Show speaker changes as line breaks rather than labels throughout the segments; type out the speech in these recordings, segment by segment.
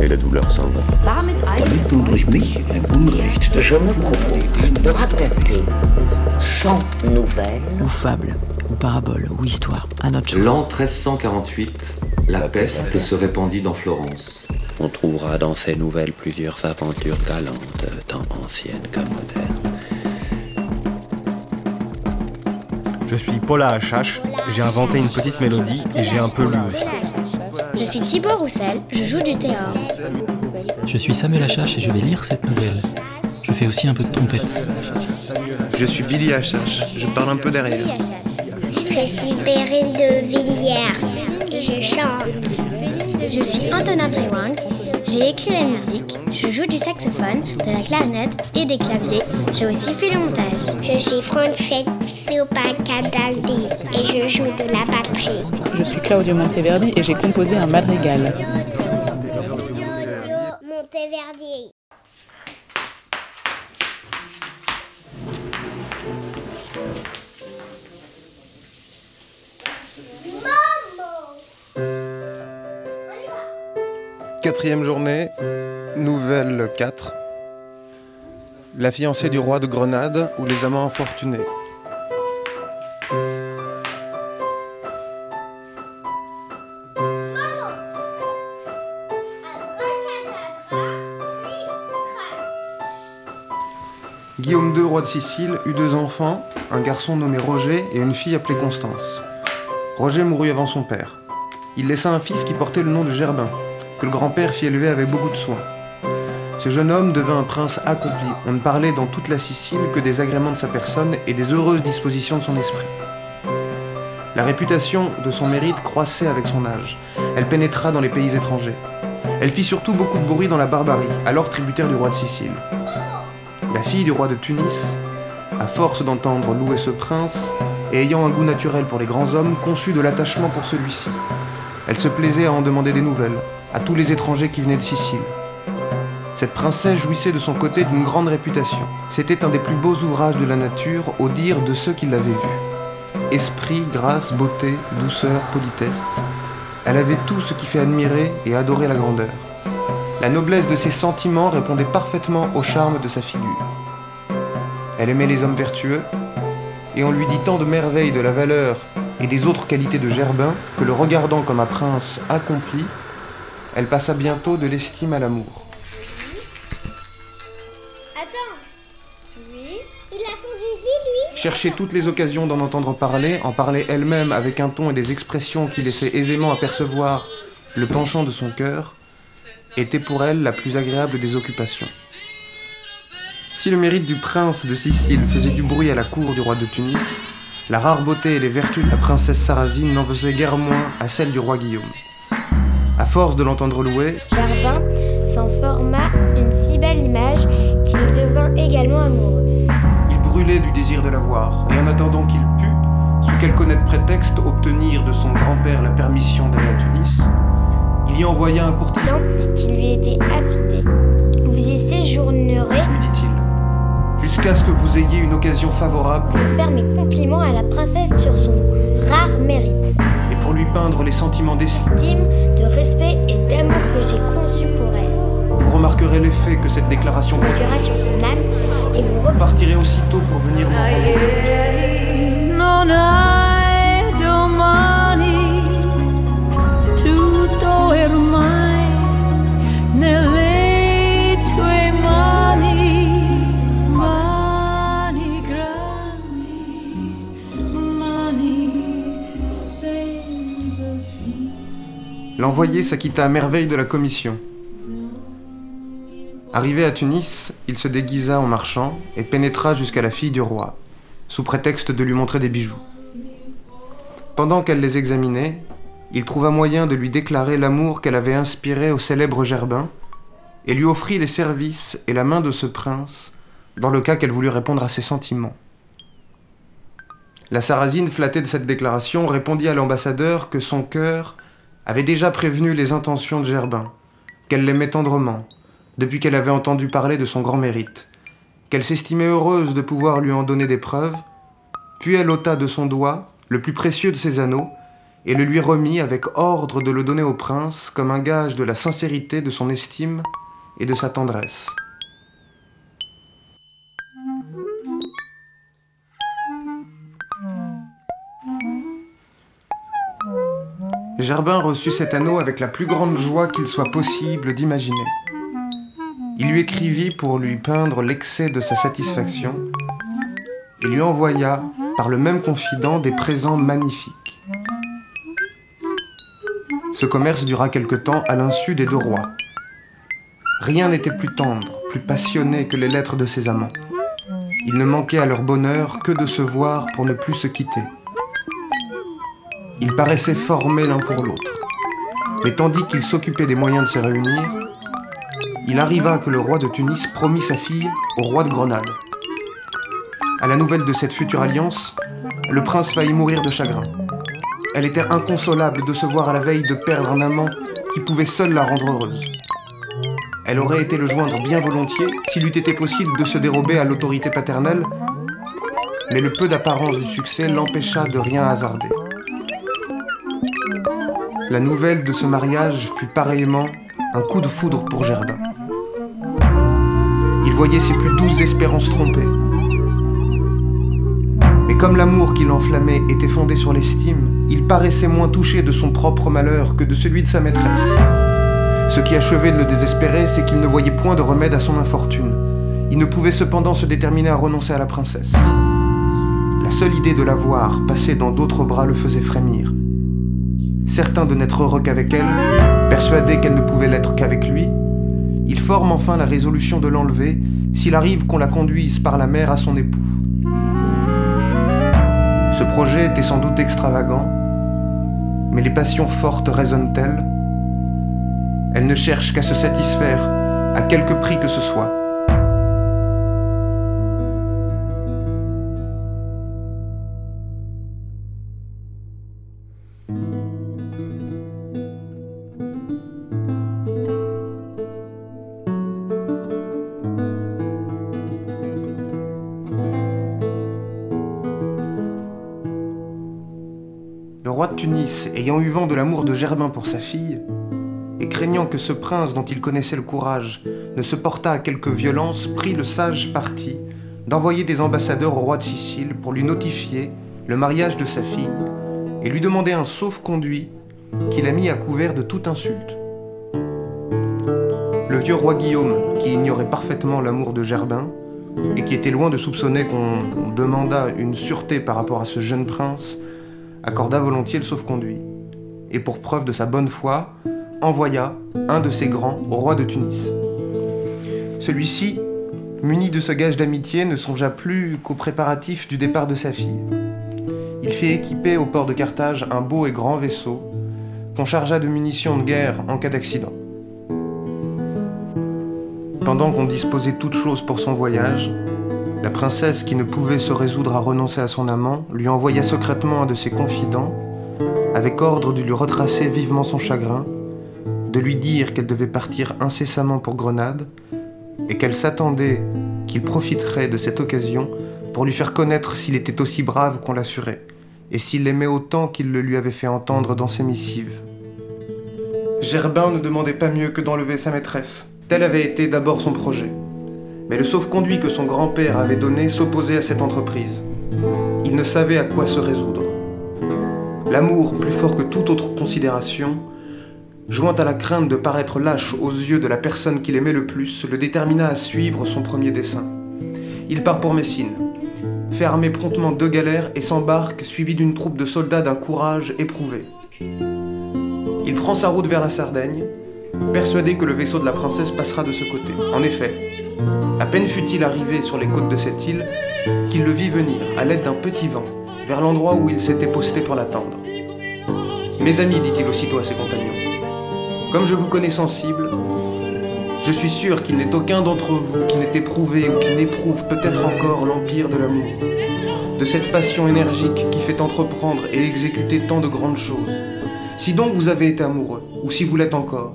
et la douleur s'en va.
Damit du durch mich ein Unrecht Je me propose de raconter 100 nouvelles
ou fable, ou parabole, ou histoire, à notre choix.
L'an 1348, la peste se répandit dans Florence.
On trouvera dans ces nouvelles plusieurs aventures galantes, tant anciennes que modernes.
Je suis Paula Achache, j'ai inventé une petite mélodie et j'ai un peu lu aussi.
Je suis Thibaut Roussel, je joue du théâtre.
Je suis Samuel Achache et je vais lire cette nouvelle. Je fais aussi un peu de trompette.
Je suis Billy Hachache, je parle un peu derrière.
Je suis Perrine de Villiers et je chante.
Je suis Antonin Triwang, j'ai écrit la musique, je joue du saxophone, de la clarinette et des claviers. J'ai aussi fait le montage.
Je suis Et je joue de la batterie.
Je suis Claudio Monteverdi et j'ai composé un madrigal.
Monteverdi.
Quatrième journée, nouvelle 4. La fiancée du roi de Grenade ou les amants infortunés. De Sicile, eut deux enfants, un garçon nommé Roger et une fille appelée Constance. Roger mourut avant son père. Il laissa un fils qui portait le nom de Gerbin, que le grand-père fit élever avec beaucoup de soin. Ce jeune homme devint un prince accompli. On ne parlait dans toute la Sicile que des agréments de sa personne et des heureuses dispositions de son esprit. La réputation de son mérite croissait avec son âge. Elle pénétra dans les pays étrangers. Elle fit surtout beaucoup de bruit dans la Barbarie, alors tributaire du roi de Sicile. La fille du roi de Tunis, à force d'entendre louer ce prince, et ayant un goût naturel pour les grands hommes, conçut de l'attachement pour celui-ci. Elle se plaisait à en demander des nouvelles, à tous les étrangers qui venaient de Sicile. Cette princesse jouissait de son côté d'une grande réputation. C'était un des plus beaux ouvrages de la nature, au dire de ceux qui l'avaient vu. Esprit, grâce, beauté, douceur, politesse. Elle avait tout ce qui fait admirer et adorer la grandeur. La noblesse de ses sentiments répondait parfaitement au charme de sa figure. Elle aimait les hommes vertueux, et on lui dit tant de merveilles de la valeur et des autres qualités de Gerbin que le regardant comme un prince accompli, elle passa bientôt de l'estime à l'amour. Chercher toutes les occasions d'en entendre parler, en parler elle-même avec un ton et des expressions qui laissaient aisément apercevoir le penchant de son cœur, était pour elle la plus agréable des occupations. Si le mérite du prince de Sicile faisait du bruit à la cour du roi de Tunis, la rare beauté et les vertus de la princesse Sarrasine n'en faisaient guère moins à celle du roi Guillaume. À force de l'entendre louer,
Jardin s'en forma une si belle image qu'il devint également amoureux.
il brûlait du désir de la voir, et en attendant qu'il pût, sous quelque honnête prétexte, obtenir de son grand-père la permission d'aller à Tunis, il y envoya un courtisan,
Qui lui était affidé. Vous y séjournerez
lui dit-il, jusqu'à ce que vous ayez une occasion favorable
pour faire mes compliments à la princesse sur son rare mérite.
et pour lui peindre les sentiments d'estime.
Estime, de respect et d'amour que j'ai conçu pour elle.
Vous remarquerez l'effet que cette déclaration.
Produira sur son âme et vous
Vous partirez aussitôt pour venir m'en rendre compte.
Non hai
L'envoyé s'acquitta à merveille de la commission. Arrivé à Tunis, il se déguisa en marchand et pénétra jusqu'à la fille du roi, sous prétexte de lui montrer des bijoux. Pendant qu'elle les examinait, il trouva moyen de lui déclarer l'amour qu'elle avait inspiré au célèbre Gerbin, et lui offrit les services et la main de ce prince dans le cas qu'elle voulut répondre à ses sentiments. La Sarrasine, flattée de cette déclaration, répondit à l'ambassadeur que son cœur avait déjà prévenu les intentions de Gerbin, qu'elle l'aimait tendrement, depuis qu'elle avait entendu parler de son grand mérite, qu'elle s'estimait heureuse de pouvoir lui en donner des preuves, puis elle ôta de son doigt le plus précieux de ses anneaux et le lui remit avec ordre de le donner au prince comme un gage de la sincérité de son estime et de sa tendresse. Gerbin reçut cet anneau avec la plus grande joie qu'il soit possible d'imaginer. Il lui écrivit pour lui peindre l'excès de sa satisfaction et lui envoya, par le même confident, des présents magnifiques. Ce commerce dura quelque temps à l'insu des deux rois. Rien n'était plus tendre, plus passionné que les lettres de ses amants. Il ne manquait à leur bonheur que de se voir pour ne plus se quitter. Ils paraissaient formés l'un pour l'autre. Mais tandis qu'ils s'occupaient des moyens de se réunir, il arriva que le roi de Tunis promit sa fille au roi de Grenade. À la nouvelle de cette future alliance, le prince faillit mourir de chagrin. Elle était inconsolable de se voir à la veille de perdre un amant qui pouvait seul la rendre heureuse. Elle aurait été le joindre bien volontiers s'il eût été possible de se dérober à l'autorité paternelle, mais le peu d'apparence du succès l'empêcha de rien hasarder. La nouvelle de ce mariage fut pareillement un coup de foudre pour Gerbin. Il voyait ses plus douces espérances trompées. Comme l'amour qui l'enflammait était fondé sur l'estime, il paraissait moins touché de son propre malheur que de celui de sa maîtresse. Ce qui achevait de le désespérer, c'est qu'il ne voyait point de remède à son infortune. Il ne pouvait cependant se déterminer à renoncer à la princesse. La seule idée de la voir passer dans d'autres bras le faisait frémir certain de n'être heureux qu'avec elle, persuadé qu'elle ne pouvait l'être qu'avec lui, il forme enfin la résolution de l'enlever s'il arrive qu'on la conduise par la mer à son époux. Ce projet était sans doute extravagant, mais les passions fortes résonnent-elles? Elles ne cherchent qu'à se satisfaire, à quelque prix que ce soit. Ayant eu vent de l'amour de Germain pour sa fille, et craignant que ce prince dont il connaissait le courage ne se portât à quelque violence, prit le sage parti d'envoyer des ambassadeurs au roi de Sicile pour lui notifier le mariage de sa fille et lui demander un sauf-conduit qu'il a mis à couvert de toute insulte. Le vieux roi Guillaume, qui ignorait parfaitement l'amour de Gerbin, et qui était loin de soupçonner qu'on demandât une sûreté par rapport à ce jeune prince, accorda volontiers le sauf-conduit, et pour preuve de sa bonne foi, envoya un de ses grands au roi de Tunis. Celui-ci, muni de ce gage d'amitié, ne songea plus qu'aux préparatifs du départ de sa fille. Il fit équiper au port de Carthage un beau et grand vaisseau qu'on chargea de munitions de guerre en cas d'accident. Pendant qu'on disposait toutes choses pour son voyage, la princesse, qui ne pouvait se résoudre à renoncer à son amant, lui envoya secrètement un de ses confidents, avec ordre de lui retracer vivement son chagrin, de lui dire qu'elle devait partir incessamment pour Grenade, et qu'elle s'attendait qu'il profiterait de cette occasion pour lui faire connaître s'il était aussi brave qu'on l'assurait, et s'il l'aimait autant qu'il le lui avait fait entendre dans ses missives. Gerbin ne demandait pas mieux que d'enlever sa maîtresse. Tel avait été d'abord son projet. Mais le sauf-conduit que son grand-père avait donné s'opposait à cette entreprise. Il ne savait à quoi se résoudre. L'amour, plus fort que toute autre considération, joint à la crainte de paraître lâche aux yeux de la personne qu'il aimait le plus, le détermina à suivre son premier dessein. Il part pour Messine, fait armer promptement deux galères et s'embarque suivi d'une troupe de soldats d'un courage éprouvé. Il prend sa route vers la Sardaigne, persuadé que le vaisseau de la princesse passera de ce côté. En effet, à peine fut-il arrivé sur les côtes de cette île qu'il le vit venir, à l'aide d'un petit vent, vers l'endroit où il s'était posté pour l'attendre. Mes amis, dit-il aussitôt à ses compagnons, comme je vous connais sensible, Je suis sûr qu'il n'est aucun d'entre vous qui n'ait éprouvé ou qui n'éprouve peut-être encore l'empire de l'amour, de cette passion énergique qui fait entreprendre et exécuter tant de grandes choses. Si donc vous avez été amoureux, ou si vous l'êtes encore,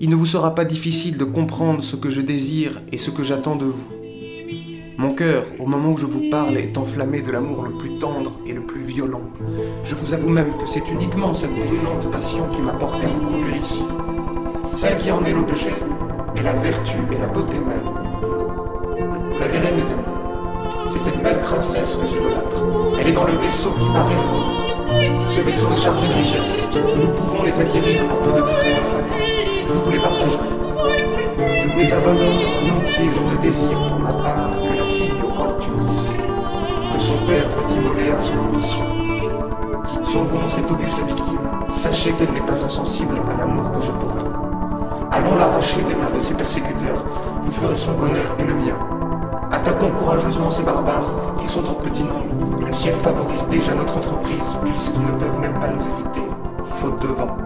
il ne vous sera pas difficile de comprendre ce que je désire et ce que j'attends de vous. Mon cœur, au moment où je vous parle, est enflammé de l'amour le plus tendre et le plus violent. Je vous avoue même que c'est uniquement cette brûlante passion qui m'a porté à vous conduire ici. Celle qui en est l'objet, et la vertu et la beauté même. Vous la verrez, mes amis. C'est cette belle princesse que j'idolâtre. Elle est dans le vaisseau qui paraît. Ce vaisseau chargé de richesses, nous pouvons les acquérir à peu de frais maintenant. Vous les partagerez. Je vous les abandonne en entier. Je ne désire pour ma part que la fille du roi de Tunis, que son père veut immoler à son ambition. Sauvons cette auguste victime. Sachez qu'elle n'est pas insensible à l'amour que j'ai pour elle. Allons l'arracher des mains de ses persécuteurs. Vous ferez son bonheur et le mien. Attaquons courageusement ces barbares. Ils sont en petit nombre. Le ciel favorise déjà notre entreprise puisqu'ils ne peuvent même pas nous éviter, faute de vent.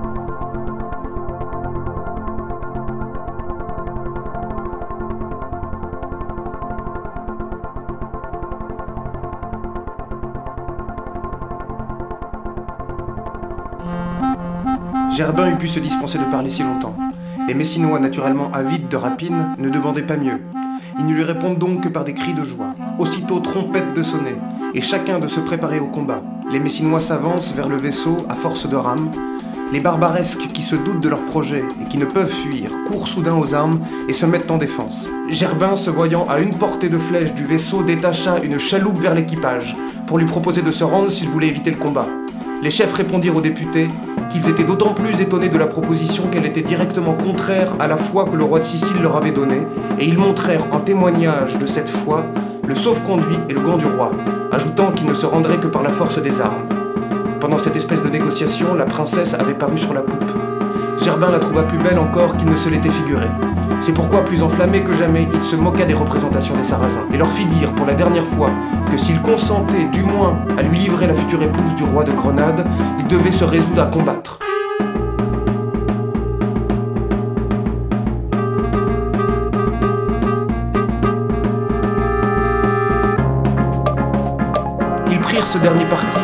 Gerbin eût pu se dispenser de parler si longtemps. Les Messinois, naturellement avides de rapine, ne demandaient pas mieux. Ils ne lui répondent donc que par des cris de joie. Aussitôt trompette de sonner, et chacun de se préparer au combat. Les Messinois s'avancent vers le vaisseau à force de rames. Les barbaresques qui se doutent de leur projet et qui ne peuvent fuir courent soudain aux armes et se mettent en défense. Gerbin, se voyant à une portée de flèche du vaisseau, détacha une chaloupe vers l'équipage pour lui proposer de se rendre s'il voulait éviter le combat. Les chefs répondirent aux députés qu'ils étaient d'autant plus étonnés de la proposition qu'elle était directement contraire à la foi que le roi de Sicile leur avait donnée, et ils montrèrent en témoignage de cette foi le sauf-conduit et le gant du roi, ajoutant qu'ils ne se rendraient que par la force des armes. Pendant cette espèce de négociation, la princesse avait paru sur la poupe. Gerbin la trouva plus belle encore qu'il ne se l'était figuré. C'est pourquoi, plus enflammé que jamais, il se moqua des représentations des Sarrasins et leur fit dire pour la dernière fois que s'il consentait du moins à lui livrer la future épouse du roi de Grenade, il devait se résoudre à combattre. Ils prirent ce dernier parti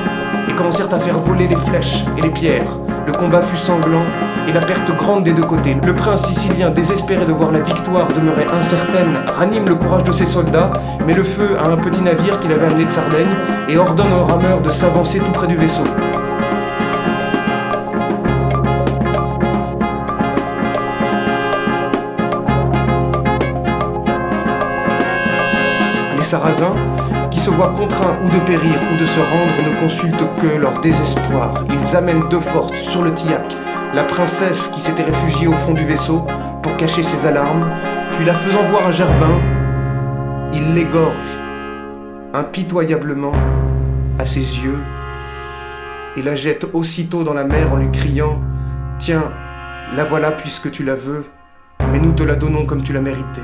et commencèrent à faire voler les flèches et les pierres. Le combat fut sanglant et la perte grande des deux côtés. Le prince sicilien, désespéré de voir la victoire demeurer incertaine, ranime le courage de ses soldats, met le feu à un petit navire qu'il avait amené de Sardaigne et ordonne aux rameurs de s'avancer tout près du vaisseau. Les Sarrasins, qui se voient contraints ou de périr ou de se rendre, ne consultent que leur désespoir. Ils amènent de force sur le tillac la princesse qui s'était réfugiée au fond du vaisseau pour cacher ses alarmes, puis la faisant voir à Gerbin, il l'égorge impitoyablement à ses yeux et la jette aussitôt dans la mer en lui criant Tiens, la voilà puisque tu la veux, mais nous te la donnons comme tu l'as mérité.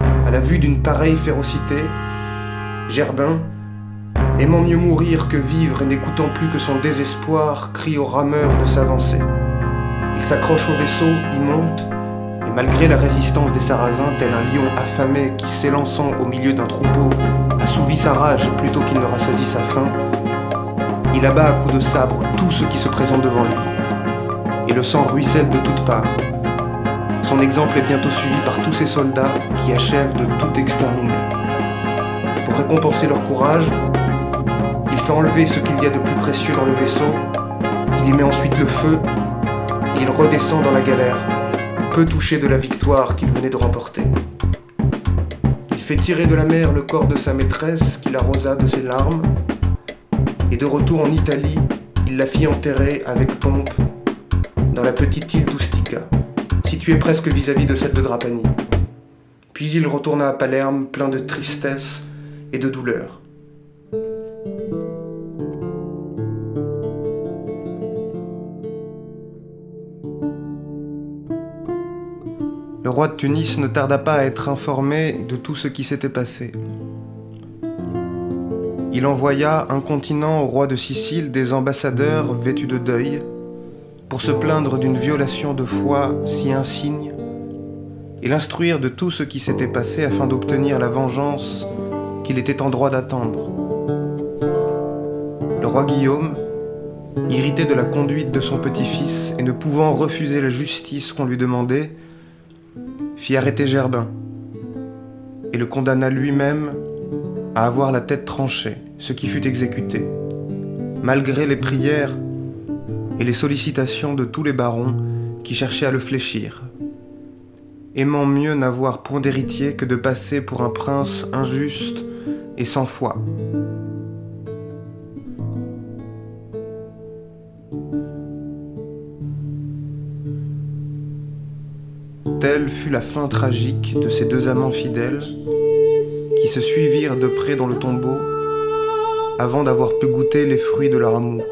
À la vue d'une pareille férocité, Gerbin, aimant mieux mourir que vivre et n'écoutant plus que son désespoir, crie aux rameurs de s'avancer. Il s'accroche au vaisseau, y monte, et malgré la résistance des Sarrasins, tel un lion affamé qui, s'élançant au milieu d'un troupeau, assouvit sa rage plutôt qu'il ne rassasie sa faim, il abat à coups de sabre tout ce qui se présente devant lui. Et le sang ruisselle de toutes parts. Son exemple est bientôt suivi par tous ses soldats qui achèvent de tout exterminer. Pour récompenser leur courage, fait enlever ce qu'il y a de plus précieux dans le vaisseau, il y met ensuite le feu, et il redescend dans la galère, peu touché de la victoire qu'il venait de remporter. Il fait tirer de la mer le corps de sa maîtresse qu'il arrosa de ses larmes, et de retour en Italie, il la fit enterrer avec pompe dans la petite île d'Ustica, située presque vis-à-vis de celle de Drapani. Puis il retourna à Palerme plein de tristesse et de douleur. Le roi de Tunis ne tarda pas à être informé de tout ce qui s'était passé. Il envoya incontinent au roi de Sicile des ambassadeurs vêtus de deuil, pour se plaindre d'une violation de foi si insigne et l'instruire de tout ce qui s'était passé afin d'obtenir la vengeance qu'il était en droit d'attendre. Le roi Guillaume, irrité de la conduite de son petit-fils et ne pouvant refuser la justice qu'on lui demandait, fit arrêter Gerbin. Et le condamna lui-même à avoir la tête tranchée, ce qui fut exécuté, malgré les prières et les sollicitations de tous les barons qui cherchaient à le fléchir, aimant mieux n'avoir point d'héritier que de passer pour un prince injuste et sans foi. Fut la fin tragique de ces deux amants fidèles qui se suivirent de près dans le tombeau avant d'avoir pu goûter les fruits de leur amour.